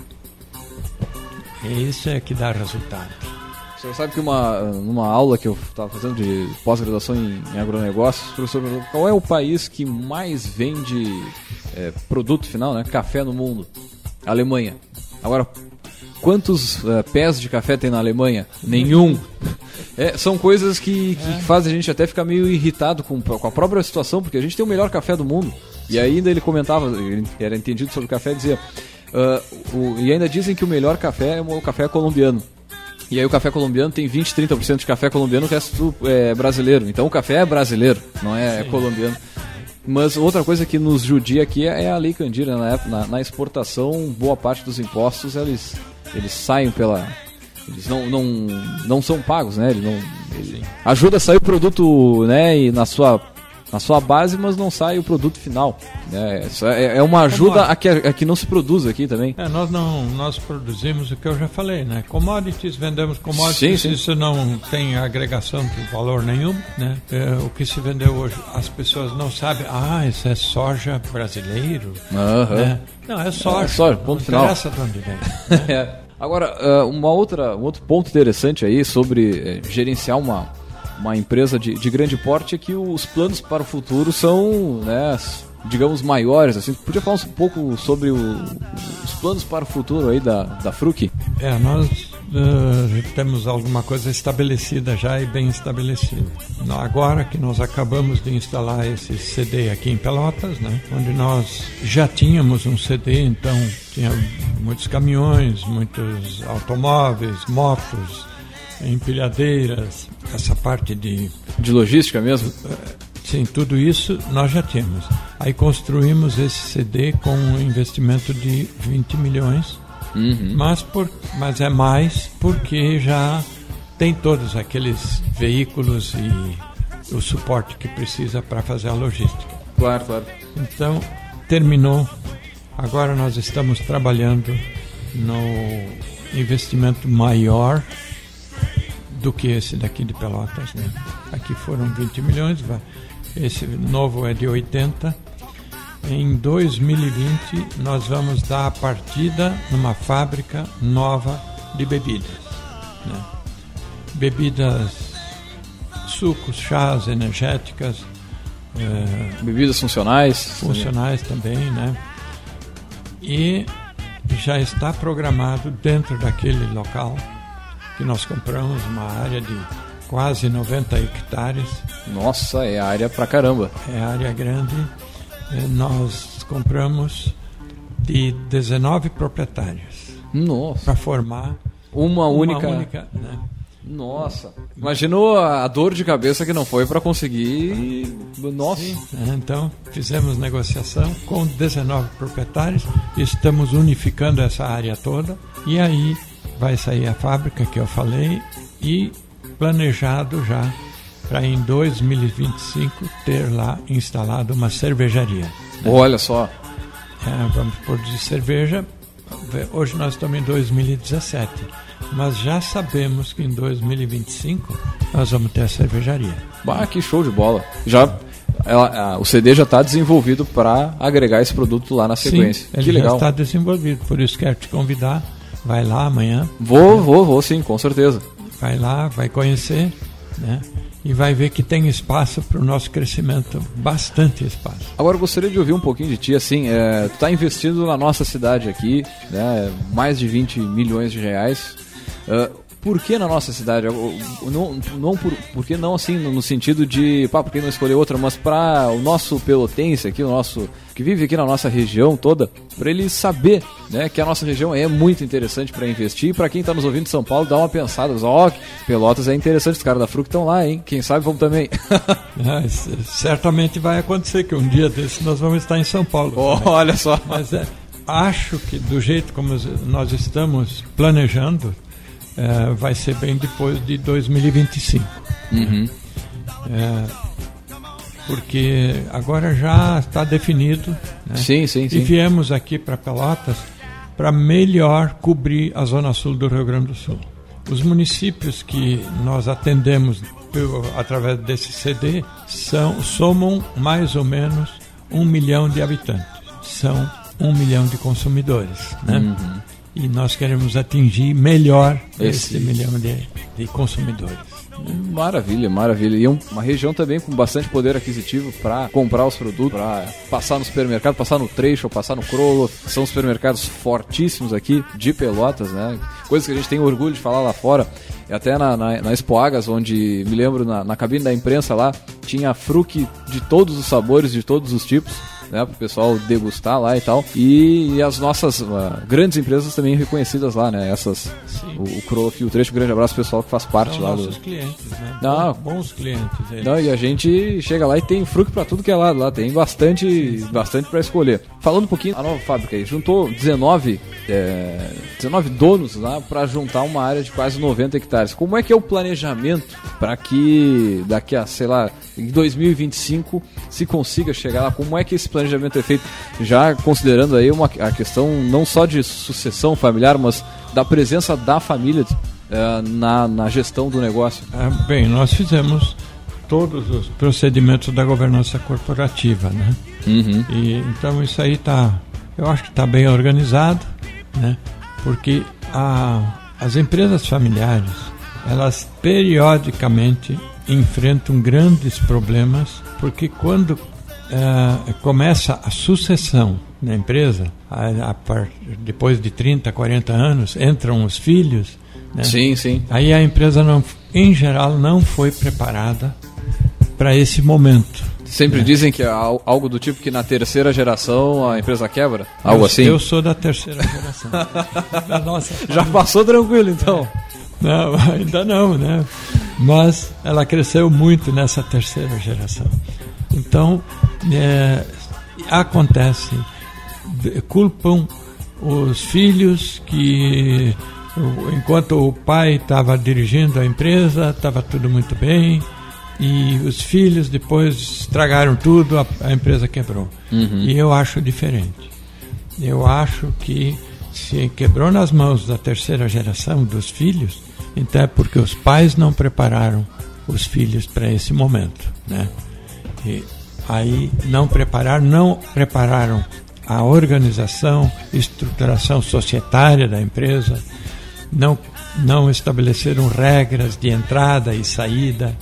E isso é que dá resultado. Você sabe que uma, numa aula que eu estava fazendo de pós-graduação em, em agronegócios, o professor perguntou qual é o país que mais vende é, produto final, né? Café no mundo. Alemanha. Agora, quantos é, pés de café tem na Alemanha? Nenhum. É, são coisas que, que é. fazem a gente até ficar meio irritado com, com a própria situação, porque a gente tem o melhor café do mundo. E ainda ele comentava, ele era entendido sobre o café, dizia. Uh, o, e ainda dizem que o melhor café é o café colombiano. E aí o café colombiano tem 20, 30% de café colombiano, o resto é brasileiro. Então o café é brasileiro, não é, é colombiano. Mas outra coisa que nos judia aqui é a lei Candira. Né? Na, na exportação, boa parte dos impostos eles, eles saem pela. Eles não, não, não são pagos, né? Ele não, ele ajuda a sair o produto né, e na sua na sua base, mas não sai o produto final. Né? É, é uma ajuda a que, a que não se produz aqui também. É, nós não nós produzimos o que eu já falei, né? Commodities, vendemos commodities, sim, sim. isso não tem agregação de valor nenhum, né? É, o que se vendeu hoje, as pessoas não sabem, ah, isso é soja brasileiro, uhum. né? Não, é soja. É soja, ponto não final. Interessa de onde vem. Né? é. Agora, uma outra, um outro ponto interessante aí sobre gerenciar uma uma empresa de, de grande porte é que os planos para o futuro são, né, digamos, maiores. Assim, podia falar um pouco sobre o, os planos para o futuro aí da, da Fruc? É, nós uh, temos alguma coisa estabelecida já e bem estabelecida. Agora que nós acabamos de instalar esse CD aqui em Pelotas, né, onde nós já tínhamos um CD, então tinha muitos caminhões, muitos automóveis, motos, empilhadeiras, essa parte de. De logística mesmo? Sim, tudo isso nós já temos. Aí construímos esse CD com um investimento de 20 milhões, uhum. mas, por, mas é mais porque já tem todos aqueles veículos e o suporte que precisa para fazer a logística. Claro, claro. Então, terminou. Agora nós estamos trabalhando no investimento maior do que esse daqui de Pelotas. Né? Aqui foram 20 milhões, esse novo é de 80. Em 2020 nós vamos dar a partida numa fábrica nova de bebidas. Né? Bebidas, sucos, chás, energéticas. É, bebidas funcionais. Funcionais também, né? E já está programado dentro daquele local que nós compramos uma área de quase 90 hectares. Nossa, é área pra caramba. É área grande. É, nós compramos de 19 proprietários. Nossa. Para formar uma, uma única. única né? Nossa. Imaginou a dor de cabeça que não foi para conseguir. Nossa. Sim, é, então, fizemos negociação com 19 proprietários, estamos unificando essa área toda e aí vai sair a fábrica que eu falei e planejado já para em 2025 ter lá instalado uma cervejaria. Né? Olha só. É, vamos produzir cerveja. Hoje nós estamos em 2017, mas já sabemos que em 2025 nós vamos ter a cervejaria. Bah, que show de bola! Já ela, a, o CD já está desenvolvido para agregar esse produto lá na sequência. Sim, ele que legal. já está desenvolvido, por isso quero te convidar Vai lá amanhã. Vou, vou, vou sim, com certeza. Vai lá, vai conhecer, né? e vai ver que tem espaço para o nosso crescimento, bastante espaço. Agora eu gostaria de ouvir um pouquinho de ti, assim, é, tu está investindo na nossa cidade aqui, né, mais de 20 milhões de reais. Uh, por que na nossa cidade? Não, não por, por que não assim, no sentido de, pá, por que não escolher outra, mas para o nosso pelotense aqui, o nosso que vive aqui na nossa região toda, para ele saber, né, que a nossa região é muito interessante para investir e para quem está nos ouvindo de São Paulo, dá uma pensada, ó, oh, Pelotas é interessante, os caras da Fruc estão lá, hein? Quem sabe vamos também. é, certamente vai acontecer que um dia desse nós vamos estar em São Paulo. Oh, olha só. Mas é, acho que do jeito como nós estamos planejando, é, vai ser bem depois de 2025. Uhum. É, porque agora já está definido. Né? Sim, sim, sim. E viemos aqui para Pelotas para melhor cobrir a zona sul do Rio Grande do Sul. Os municípios que nós atendemos através desse CD são, somam mais ou menos um milhão de habitantes. São um milhão de consumidores. Né? Uhum e nós queremos atingir melhor esse, esse milhão de, de consumidores. Maravilha, maravilha. E uma região também com bastante poder aquisitivo para comprar os produtos, para passar no supermercado, passar no trecho, passar no crolo. São supermercados fortíssimos aqui de Pelotas, né? Coisas que a gente tem orgulho de falar lá fora. E até na, na, na Expoagas, onde me lembro na, na cabine da imprensa lá, tinha fruque de todos os sabores, de todos os tipos né, para o pessoal degustar lá e tal. E, e as nossas uh, grandes empresas também reconhecidas lá, né? Essas, Sim. o, o Crow Filtration, um grande abraço pessoal que faz parte São lá nossos do... clientes, né? Não, bons clientes. Eles. Não, e a gente chega lá e tem fruto para tudo que é lado lá, tem bastante, bastante para escolher. Falando um pouquinho, a nova fábrica aí juntou 19, é, 19 donos lá para juntar uma área de quase 90 hectares. Como é que é o planejamento para que daqui a, sei lá, em 2025 se consiga chegar lá? Como é que esse planejamento é feito? Já considerando aí uma, a questão não só de sucessão familiar, mas da presença da família é, na, na gestão do negócio. É, bem, nós fizemos todos os procedimentos da governança corporativa, né? Uhum. E, então isso aí tá, eu acho que está bem organizado, né? Porque a, as empresas familiares, elas periodicamente enfrentam grandes problemas, porque quando é, começa a sucessão na empresa, a, a, depois de 30, 40 anos, entram os filhos. Né? Sim, sim. Aí a empresa, não, em geral, não foi preparada para esse momento. Sempre é. dizem que é algo do tipo que na terceira geração a empresa quebra? Algo eu, assim? Eu sou da terceira geração. da nossa Já passou tranquilo então? É. Não, ainda não, né? Mas ela cresceu muito nessa terceira geração. Então, é, acontece, culpam os filhos que, enquanto o pai estava dirigindo a empresa, estava tudo muito bem, e os filhos depois estragaram tudo, a, a empresa quebrou. Uhum. E eu acho diferente. Eu acho que se quebrou nas mãos da terceira geração dos filhos, então é porque os pais não prepararam os filhos para esse momento, né? E aí não prepararam, não prepararam a organização, estruturação societária da empresa, não não estabeleceram regras de entrada e saída,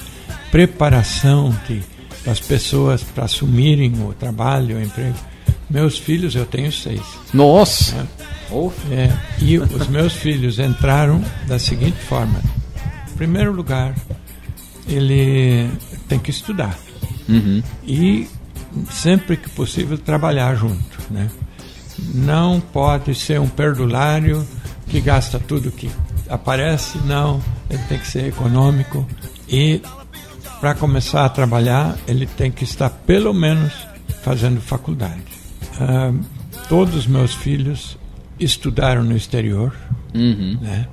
preparação de, das pessoas para assumirem o trabalho, o emprego. Meus filhos, eu tenho seis. Nossa! Né? É, e os meus filhos entraram da seguinte forma: em primeiro lugar, ele tem que estudar. Uhum. E sempre que possível trabalhar junto. Né? Não pode ser um perdulário que gasta tudo que aparece, não. Ele tem que ser econômico e para começar a trabalhar, ele tem que estar pelo menos fazendo faculdade. Uh, todos os meus filhos estudaram no exterior, uhum. né?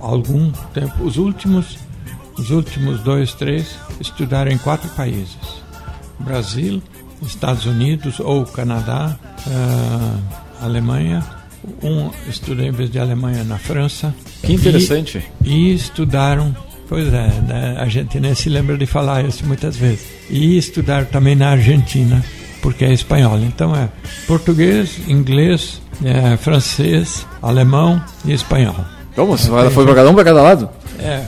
Algum tempo, os últimos, os últimos dois, três estudaram em quatro países: Brasil, Estados Unidos ou Canadá, uh, Alemanha. Um estudou em vez de Alemanha na França. Que interessante. E, e estudaram Pois é, né? a gente nem se lembra de falar isso muitas vezes. E estudar também na Argentina, porque é espanhol. Então é português, inglês, é, francês, alemão e espanhol. Como? Você foi para cada um para cada lado? É.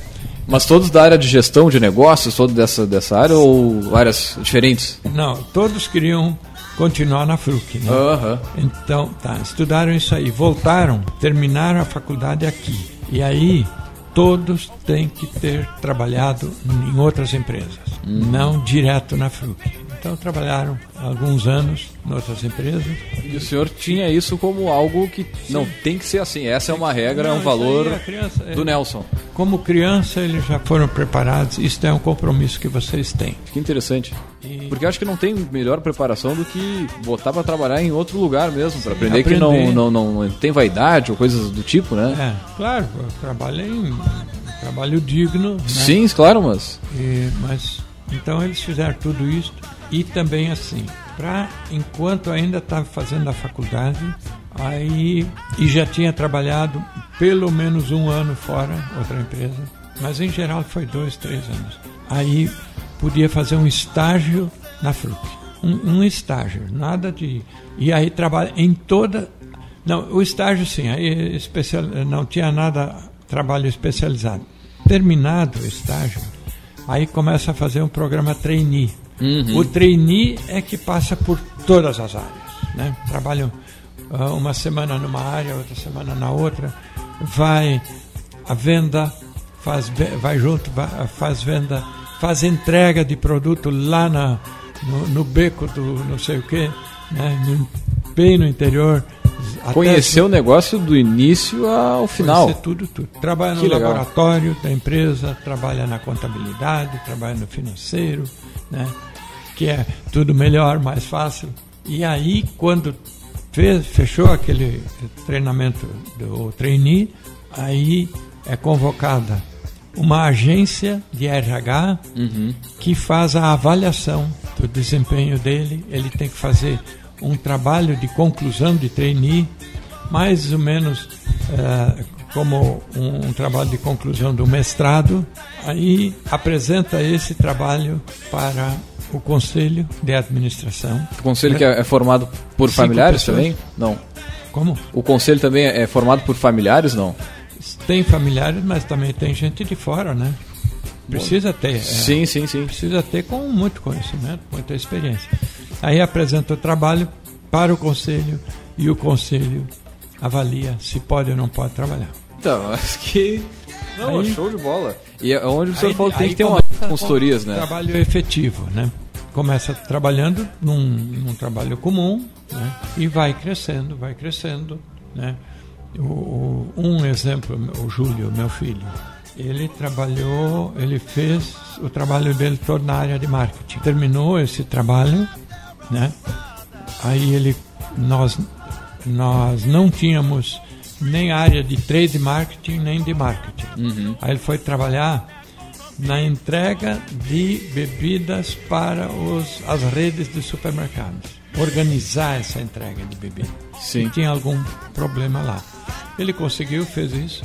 Mas todos da área de gestão de negócios, todos dessa, dessa área ou áreas diferentes? Não, todos queriam continuar na FRUC. Né? Aham. Então, tá, estudaram isso aí, voltaram, terminaram a faculdade aqui. E aí, todos têm que ter trabalhado em outras empresas, não direto na FRUC. Então, trabalharam alguns anos em outras empresas. E o senhor tinha isso como algo que não tem que ser assim. Essa é uma regra, é um Não, valor criança- é- do Nelson. Como criança, eles já foram preparados. Isso é um compromisso que vocês têm. Que interessante. Porque eu acho que não tem melhor preparação do que botar pra trabalhar em outro lugar mesmo, pra aprender, que não, aprender. não, não tem vaidade ou coisas do tipo, né? É, claro, eu trabalhei em trabalho digno. né? Sim, claro, mas. E- mas então eles fizeram tudo isso e também assim, para enquanto ainda estava fazendo a faculdade, aí e já tinha trabalhado pelo menos um ano fora outra empresa, mas em geral foi dois, três anos. Aí podia fazer um estágio na Fruc, um, um estágio, nada de e aí trabalha em toda não, o estágio sim, aí especial, não tinha nada trabalho especializado. Terminado o estágio, aí começa a fazer um programa trainee. O trainee é que passa por todas as áreas, né? Trabalham ah, uma semana numa área, outra semana na outra, vai a venda, faz vai junto, faz venda, faz entrega de produto lá na, no, no beco do não sei o que, né? Bem no interior. Conhecer o negócio do início ao final. Conhecer tudo, tudo. Trabalha no Que legal. laboratório da empresa, trabalha na contabilidade, trabalha no financeiro, né? que é tudo melhor, mais fácil. E aí, quando fez, fechou aquele treinamento do trainee, aí é convocada uma agência de RH que faz a avaliação do desempenho dele. Ele tem que fazer um trabalho de conclusão de trainee, mais ou menos eh, como um, um trabalho de conclusão do mestrado. Aí apresenta esse trabalho para o conselho de administração. O conselho que é é formado por Cinco familiares pessoas. também? Não. Como? O conselho também é formado por familiares? Não. Tem familiares, mas também tem gente de fora, né? Precisa ter. é. Sim, sim, sim. Precisa ter com muito conhecimento, muita experiência. Aí apresenta o trabalho para o conselho e o conselho avalia se pode ou não pode trabalhar. Então, acho que. Não, Aí- show de bola. E é onde o senhor Aí- falou que tem que ter uma começa consultorias, né? Trabalho efetivo, né? Começa trabalhando num, num trabalho comum, né? E vai crescendo, vai crescendo, né? O, o- um exemplo, o Júlio, meu filho, ele trabalhou, ele fez o trabalho dele todo na área de marketing. Terminou esse trabalho, né? Aí ele, nós, nós não tínhamos nem área de trade marketing nem de marketing. Aí ele foi trabalhar na entrega de bebidas para os, as redes de supermercados. Organizar essa entrega de bebidas. Sim. E tinha algum problema lá. Ele conseguiu, fez isso.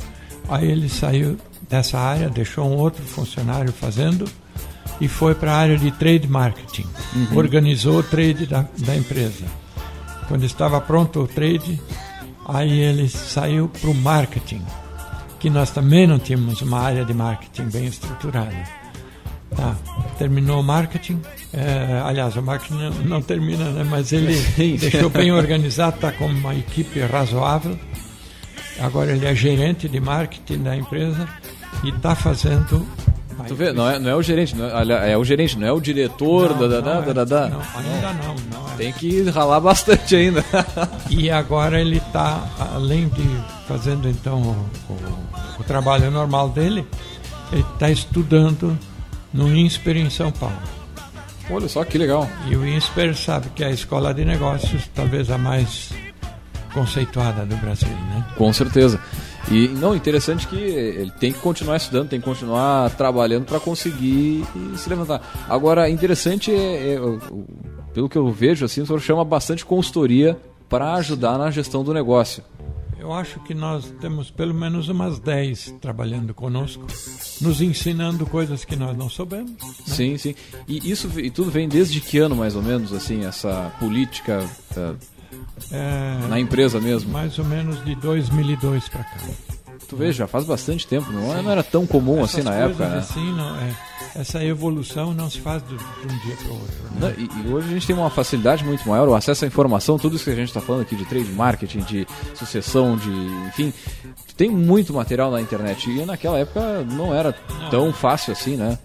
Aí ele saiu dessa área, deixou um outro funcionário fazendo e foi para a área de trade marketing. Organizou o trade da, da empresa. Quando estava pronto o trade, aí ele saiu para o marketing, que nós também não tínhamos uma área de marketing bem estruturada. Tá, terminou o marketing, é, aliás, o marketing não, não termina, né, mas ele deixou bem organizado, está com uma equipe razoável. Agora ele é gerente de marketing da empresa e está fazendo. Tu vê, não é, não é o gerente, não é, é o gerente, não é o diretor Não, da, da, não da, é. da, da. Não, ainda não, não é. Tem que ralar bastante ainda. E agora ele está, além de fazendo então o, o- o trabalho normal dele, ele está estudando no INSPER em São Paulo. Olha só que legal. E o INSPER sabe que é a escola de negócios, talvez a mais conceituada do Brasil, né? Com certeza. E não, interessante que ele tem que continuar estudando, tem que continuar trabalhando para conseguir se levantar. Agora, interessante é, é, pelo que eu vejo, assim, o senhor chama bastante consultoria para ajudar na gestão do negócio. Eu acho que nós temos pelo menos umas 10 trabalhando conosco, nos ensinando coisas que nós não soubemos. né? Sim, sim. E isso e tudo vem desde que ano, mais ou menos, assim, essa política eh, É, na empresa mesmo? mais ou menos de 2002 para cá. Tu vê, já faz bastante tempo, não, não era tão comum Essas assim na época, né? Assim, não, é, essa evolução não se faz de, de um dia para o outro. né? Não, e, e hoje a gente tem uma facilidade muito maior, o acesso à informação, tudo isso que a gente está falando aqui de trade marketing, de sucessão, de. enfim. Tem muito material na internet. E naquela época não era tão fácil assim, né?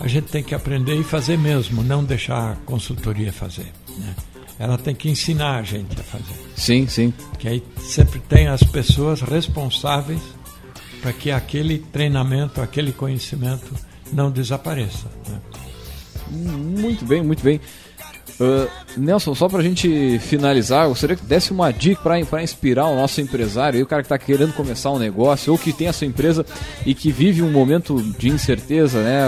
A gente tem que aprender e fazer mesmo, não deixar a consultoria fazer. Né? Ela tem que ensinar a gente a fazer. Sim, sim. Que aí sempre tem as pessoas responsáveis para que aquele treinamento, aquele conhecimento não desapareça. né? Muito bem, muito bem. Uh, Nelson, só pra gente finalizar, eu gostaria que desse uma dica pra inspirar o nosso empresário, o cara que tá querendo começar um negócio, ou que tem a sua empresa e que vive um momento de incerteza, né?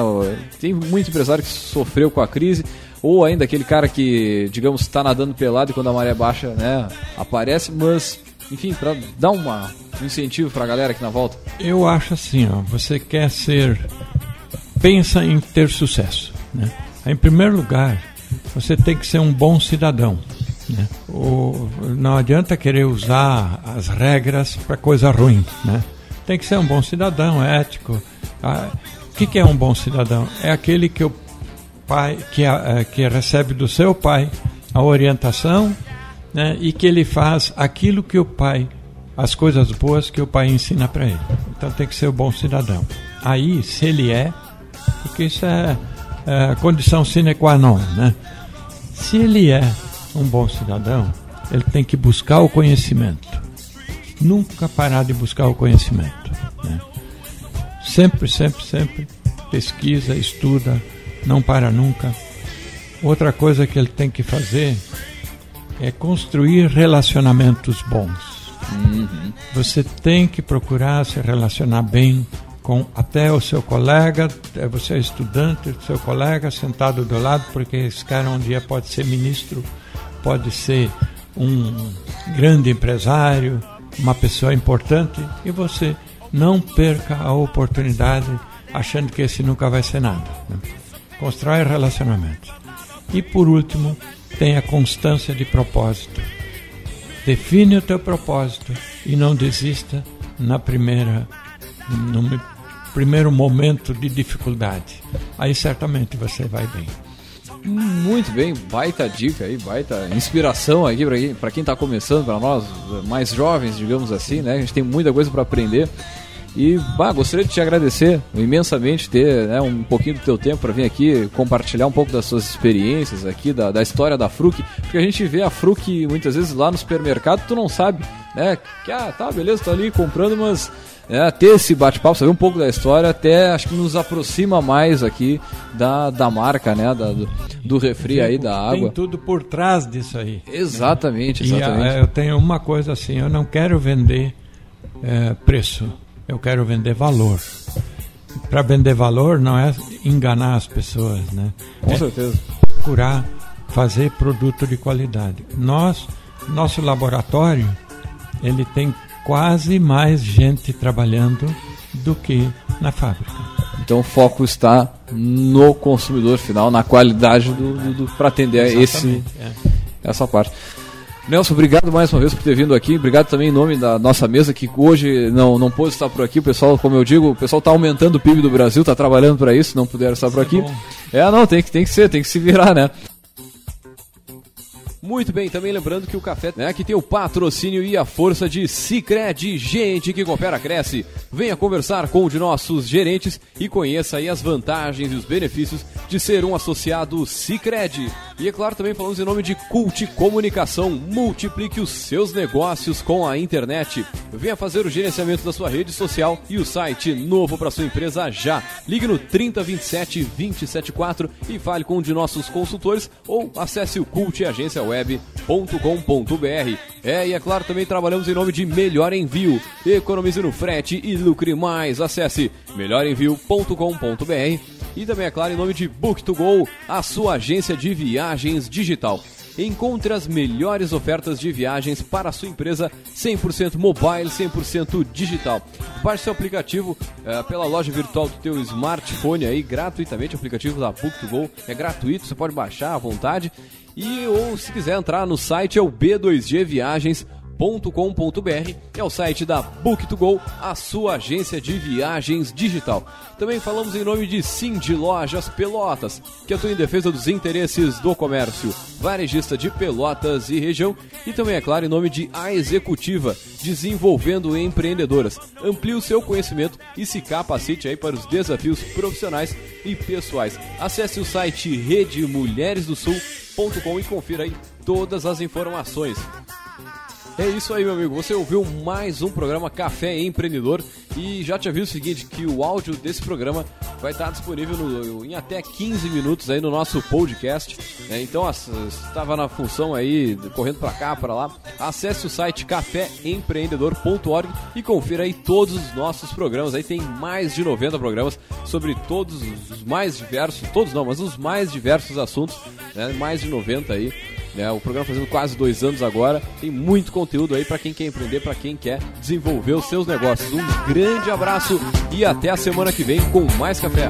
Tem muito empresário que sofreu com a crise, ou ainda aquele cara que, digamos, está nadando pelado e quando a maré baixa, né, aparece, mas, enfim, pra dar uma, um incentivo pra galera aqui na volta. Eu acho assim, ó, você quer ser. Pensa em ter sucesso. Né? Em primeiro lugar, você tem que ser um bom cidadão. Né? O, não adianta querer usar as regras para coisa ruim. Né? Tem que ser um bom cidadão, ético. Ah, o que, que é um bom cidadão? É aquele que o pai que, a- eh, que recebe do seu pai a orientação né, e que ele faz aquilo que o pai, as coisas boas que o pai ensina para ele. Então tem que ser o bom cidadão. Aí, se ele é, porque isso é, é condição sine qua non, né? Se ele é um bom cidadão, ele tem que buscar o conhecimento. Nunca parar de buscar o conhecimento. Né? Sempre, sempre, sempre pesquisa, estuda, não para nunca. Outra coisa que ele tem que fazer é construir relacionamentos bons. Você tem que procurar se relacionar bem com até o seu colega, eh, você é estudante, seu colega sentado do lado, porque esse cara um dia pode ser ministro, pode ser um grande empresário, uma pessoa importante, e você não perca a oportunidade achando que esse nunca vai ser nada. né? Constrói relacionamentos. E por último, tenha constância de propósito. Define o teu propósito e não desista na primeira no me- primeiro momento de dificuldade. Aí certamente você vai bem. Muito bem, baita dica aí, baita inspiração aqui pra quem, pra quem tá começando, pra nós mais jovens, digamos assim, né? A gente tem muita coisa pra aprender. E, bah, gostaria de te agradecer imensamente ter né, um pouquinho do teu tempo para vir aqui compartilhar um pouco das suas experiências aqui, da, da história da Fruc, porque a gente vê a Fruc muitas vezes lá no supermercado, tu não sabe, né? Que, ah, tá, beleza, tô ali comprando, mas é, ter esse bate-papo, saber um pouco da história, até acho que nos aproxima mais aqui da, da marca, né? Da, do, do refri aí, da água. Tem tudo por trás disso aí. Exatamente, E exatamente. ah, eu tenho uma coisa assim, eu não quero vender eh, preço, eu quero vender valor. Para vender valor não é enganar as pessoas, né? Com é certeza. procurar fazer produto de qualidade. Nós, nosso laboratório, ele tem quase mais gente trabalhando do que na fábrica. Então o foco está no consumidor final, na qualidade do, do, do para atender esse, Exatamente, é. essa parte. Nelson, obrigado mais uma vez por ter vindo aqui. Obrigado também em nome da nossa mesa, que hoje não, não pôde estar por aqui. O pessoal, como eu digo, o pessoal está aumentando o PIB do Brasil, está trabalhando para isso, não puderam estar por aqui. bom. É, não, tem que, tem que ser, tem que se virar, né? Muito bem, também lembrando que o café, né, que tem o patrocínio e a força de Cicred, gente que coopera cresce. Venha conversar com um de nossos gerentes e conheça aí as vantagens e os benefícios de ser um associado Cicred. E é claro, também falamos em nome de Cult Comunicação. Multiplique os seus negócios com a internet. Venha fazer o gerenciamento da sua rede social e o site novo para sua empresa já. Ligue no 3027 274 e fale com um de nossos consultores ou acesse o cultagenciaweb.com.br. É, e é claro, também trabalhamos em nome de Melhor Envio. Economize no frete e lucre mais. Acesse melhorenvio.com.br e também, é claro, em nome de Book2Go, a sua agência de viagens digital. Encontre as melhores ofertas de viagens para a sua empresa 100% mobile, 100% digital. Baixe seu aplicativo eh, pela loja virtual do teu smartphone aí gratuitamente, o aplicativo da Book2Go é gratuito, você pode baixar à vontade. E ou se quiser entrar no site é o B2Gviagens.com.br book2go.com.br é o site da Book2Go, a sua agência de viagens digital. Também falamos em nome de Cindy Lojas Pelotas, que atua em defesa dos interesses do comércio, varejista de Pelotas e região, e também, é claro, em nome de A Executiva, desenvolvendo empreendedoras. Amplie o seu conhecimento e se capacite aí para os desafios profissionais e pessoais. Acesse o site redemulheresdosul.com e confira aí todas as informações. É isso aí, meu amigo. Você ouviu mais um programa Café Empreendedor e já te aviso o seguinte, que o áudio desse programa vai estar disponível no, em até 15 minutos aí no nosso podcast. Né? Então, estava na função aí, correndo para cá, para lá. Acesse o site caféempreendedor.org e confira aí todos os nossos programas. Aí tem mais de 90 programas sobre todos os mais diversos, todos não, mas os mais diversos assuntos, né? mais de 90 aí. Né? O programa fazendo quase dois anos agora. Tem muito conteúdo aí para quem quer empreender, para quem quer desenvolver os seus negócios. Um grande abraço e até a semana que vem com mais café.